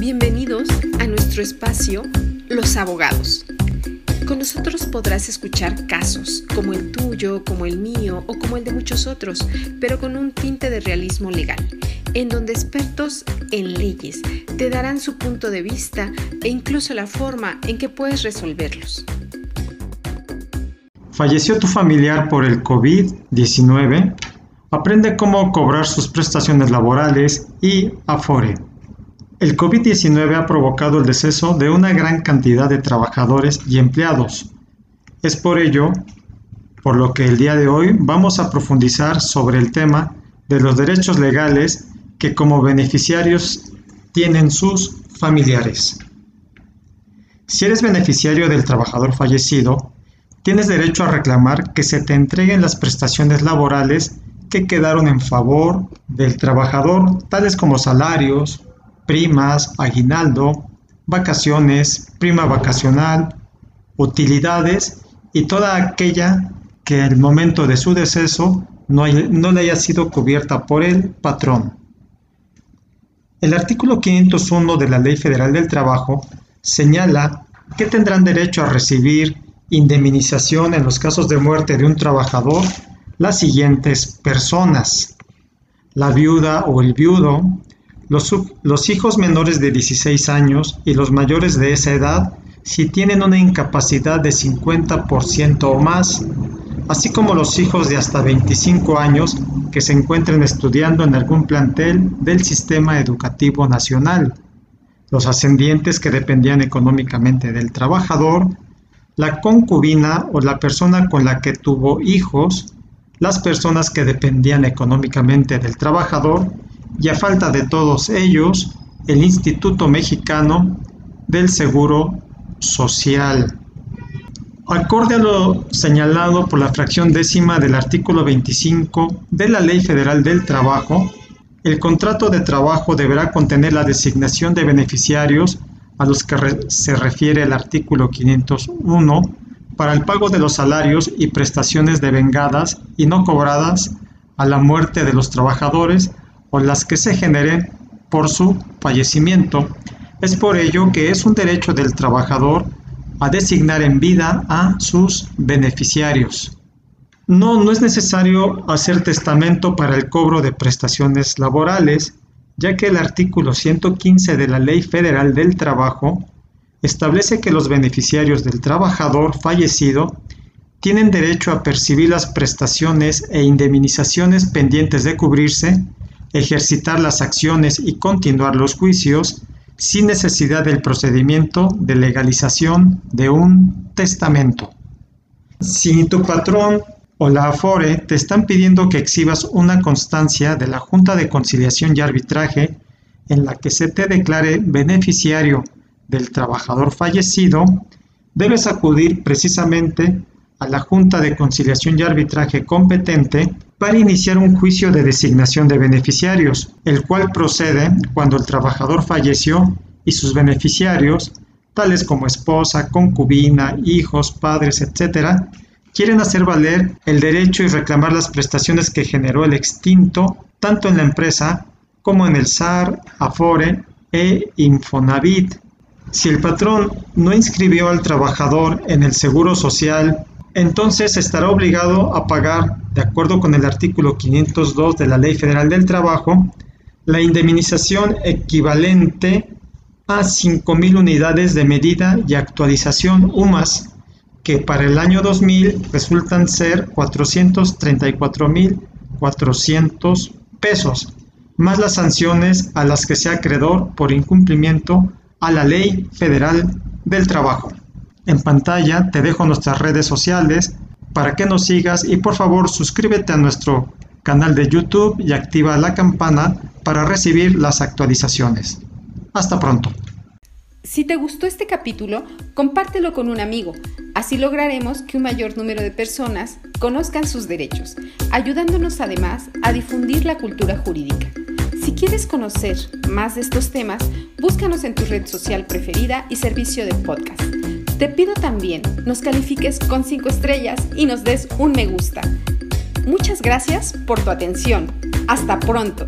Bienvenidos a nuestro espacio Los Abogados. Con nosotros podrás escuchar casos como el tuyo, como el mío o como el de muchos otros, pero con un tinte de realismo legal, en donde expertos en leyes te darán su punto de vista e incluso la forma en que puedes resolverlos. ¿Falleció tu familiar por el COVID-19? Aprende cómo cobrar sus prestaciones laborales y Afore. El COVID-19 ha provocado el deceso de una gran cantidad de trabajadores y empleados. Es por ello por lo que el día de hoy vamos a profundizar sobre el tema de los derechos legales que como beneficiarios tienen sus familiares. Si eres beneficiario del trabajador fallecido, tienes derecho a reclamar que se te entreguen las prestaciones laborales que quedaron en favor del trabajador, tales como salarios, primas, aguinaldo, vacaciones, prima vacacional, utilidades y toda aquella que al momento de su deceso no, le haya sido cubierta por el patrón. El artículo 501 de la Ley Federal del Trabajo señala que tendrán derecho a recibir indemnización en los casos de muerte de un trabajador las siguientes personas. La viuda o el viudo, los, hijos menores de 16 años y los mayores de esa edad si tienen una incapacidad de 50% o más, así como los hijos de hasta 25 años que se encuentren estudiando en algún plantel del sistema educativo nacional, los ascendientes que dependían económicamente del trabajador, la concubina o la persona con la que tuvo hijos, las personas que dependían económicamente del trabajador y a falta de todos ellos, el Instituto Mexicano del Seguro Social. Acorde a lo señalado por la fracción décima del artículo 25 de la Ley Federal del Trabajo, el contrato de trabajo deberá contener la designación de beneficiarios a los que se refiere el artículo 501 para el pago de los salarios y prestaciones devengadas y no cobradas a la muerte de los trabajadores o las que se generen por su fallecimiento. Es por ello que es un derecho del trabajador a designar en vida a sus beneficiarios. No, no es necesario hacer testamento para el cobro de prestaciones laborales, ya que el artículo 115 de la Ley Federal del Trabajo establece que los beneficiarios del trabajador fallecido tienen derecho a percibir las prestaciones e indemnizaciones pendientes de cubrirse ejercitar las acciones y continuar los juicios sin necesidad del procedimiento de legalización de un testamento. Si tu patrón o la AFORE te están pidiendo que exhibas una constancia de la Junta de Conciliación y Arbitraje en la que se te declare beneficiario del trabajador fallecido, debes acudir precisamente a la Junta de Conciliación y Arbitraje competente para iniciar un juicio de designación de beneficiarios, el cual procede cuando el trabajador falleció y sus beneficiarios, tales como esposa, concubina, hijos, padres, etc., quieren hacer valer el derecho y reclamar las prestaciones que generó el extinto, tanto en la empresa como en el SAR, Afore e Infonavit. Si el patrón no inscribió al trabajador en el Seguro Social entonces estará obligado a pagar, de acuerdo con el artículo 502 de la Ley Federal del Trabajo, la indemnización equivalente a 5.000 unidades de medida y actualización UMAS, que para el año 2000 resultan ser 434.400 pesos, más las sanciones a las que sea acreedor por incumplimiento a la Ley Federal del Trabajo. En pantalla te dejo nuestras redes sociales para que nos sigas y por favor suscríbete a nuestro canal de YouTube y activa la campana para recibir las actualizaciones. Hasta pronto. Si te gustó este capítulo, compártelo con un amigo. Así lograremos que un mayor número de personas conozcan sus derechos, ayudándonos además a difundir la cultura jurídica. Si quieres conocer más de estos temas, búscanos en tu red social preferida y servicio de podcast. Te pido también nos califiques con 5 estrellas y nos des un me gusta. Muchas gracias por tu atención. Hasta pronto.